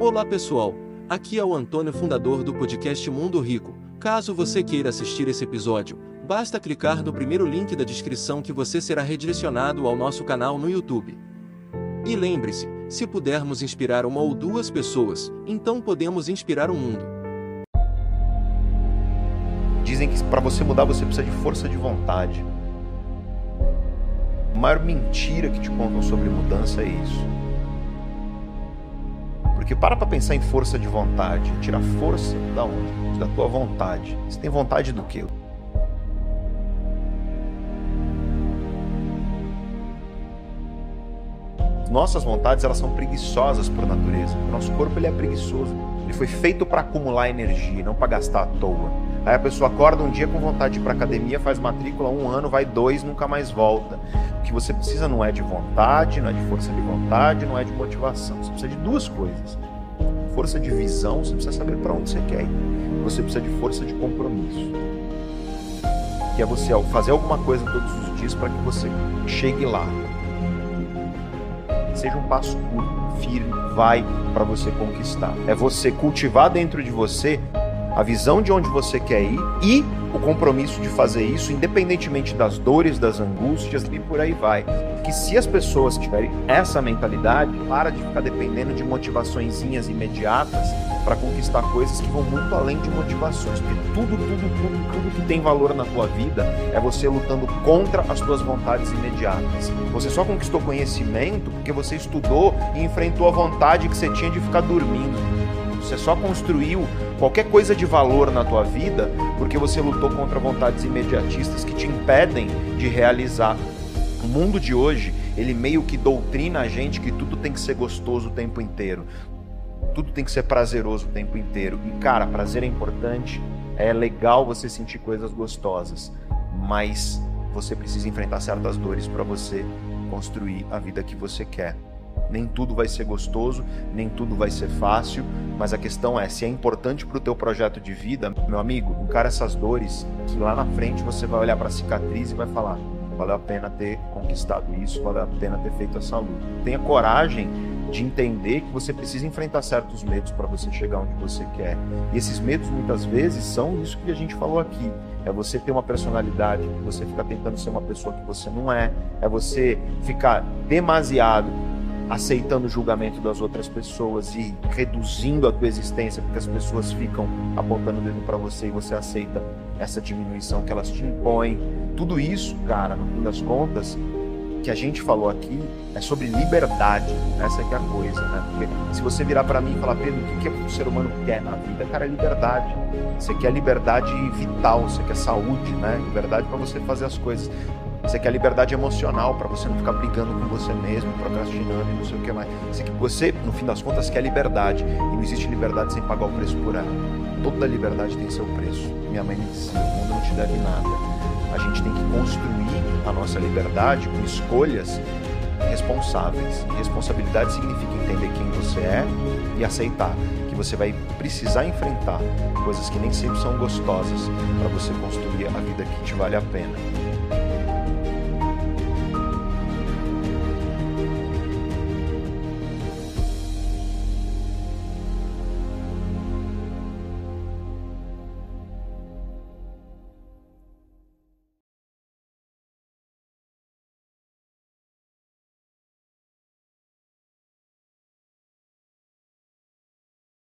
Olá pessoal, aqui é o Antônio, fundador do podcast Mundo Rico. Caso você queira assistir esse episódio, basta clicar no primeiro link da descrição que você será redirecionado ao nosso canal no YouTube. E lembre-se, se pudermos inspirar uma ou duas pessoas, então podemos inspirar o mundo. Dizem que para você mudar você precisa de força de vontade. A maior mentira que te contam sobre mudança é isso. Porque para pra pensar em força de vontade. Tira força da onde? Da tua vontade. Você tem vontade do quê? Nossas vontades elas são preguiçosas por natureza. O nosso corpo ele é preguiçoso. Ele foi feito para acumular energia, não para gastar à toa. Aí a pessoa acorda um dia com vontade de ir para academia, faz matrícula um ano, vai dois, nunca mais volta. O que você precisa não é de vontade, não é de força de vontade, não é de motivação. Você precisa de duas coisas. Força de visão, você precisa saber para onde você quer ir. Você precisa de força de compromisso. Que é você fazer alguma coisa todos os dias para que você chegue lá. Seja um passo curto, firme, vai para você conquistar. É você cultivar dentro de você a visão de onde você quer ir e o compromisso de fazer isso, independentemente das dores, das angústias e por aí vai. Que se as pessoas tiverem essa mentalidade, para de ficar dependendo de motivaçõezinhas imediatas para conquistar coisas que vão muito além de motivações. Porque tudo, tudo, tudo, tudo que tem valor na tua vida é você lutando contra as tuas vontades imediatas. Você só conquistou conhecimento porque você estudou e enfrentou a vontade que você tinha de ficar dormindo. Você só construiu qualquer coisa de valor na tua vida porque você lutou contra vontades imediatistas que te impedem de realizar. O mundo de hoje, ele meio que doutrina a gente que tudo tem que ser gostoso o tempo inteiro. Tudo tem que ser prazeroso o tempo inteiro. E cara, prazer é importante, é legal você sentir coisas gostosas, mas você precisa enfrentar certas dores para você construir a vida que você quer. Nem tudo vai ser gostoso, nem tudo vai ser fácil, mas a questão é, se é importante para o teu projeto de vida, meu amigo, encara essas dores, que lá na frente você vai olhar para a cicatriz e vai falar, valeu a pena ter conquistado isso, valeu a pena ter feito essa luta. Tenha coragem de entender que você precisa enfrentar certos medos para você chegar onde você quer. E esses medos muitas vezes são isso que a gente falou aqui. É você ter uma personalidade, você ficar tentando ser uma pessoa que você não é, é você ficar demasiado aceitando o julgamento das outras pessoas e reduzindo a tua existência porque as pessoas ficam apontando o dedo para você e você aceita essa diminuição que elas te impõem. Tudo isso, cara, no fim das contas, que a gente falou aqui é sobre liberdade. Essa é, é a coisa, né? Porque se você virar para mim e falar, Pedro, o que, que o ser humano quer na vida? Cara, é liberdade. Você quer liberdade vital, você quer saúde, né? Liberdade para você fazer as coisas. Você quer liberdade emocional para você não ficar brigando com você mesmo, procrastinando e não sei o que mais. Você, você, no fim das contas, quer liberdade. E não existe liberdade sem pagar o preço por ela. Toda liberdade tem seu preço. Minha mãe me dizia: o mundo não te deve nada. A gente tem que construir a nossa liberdade com escolhas responsáveis. E responsabilidade significa entender quem você é e aceitar que você vai precisar enfrentar coisas que nem sempre são gostosas para você construir a vida que te vale a pena.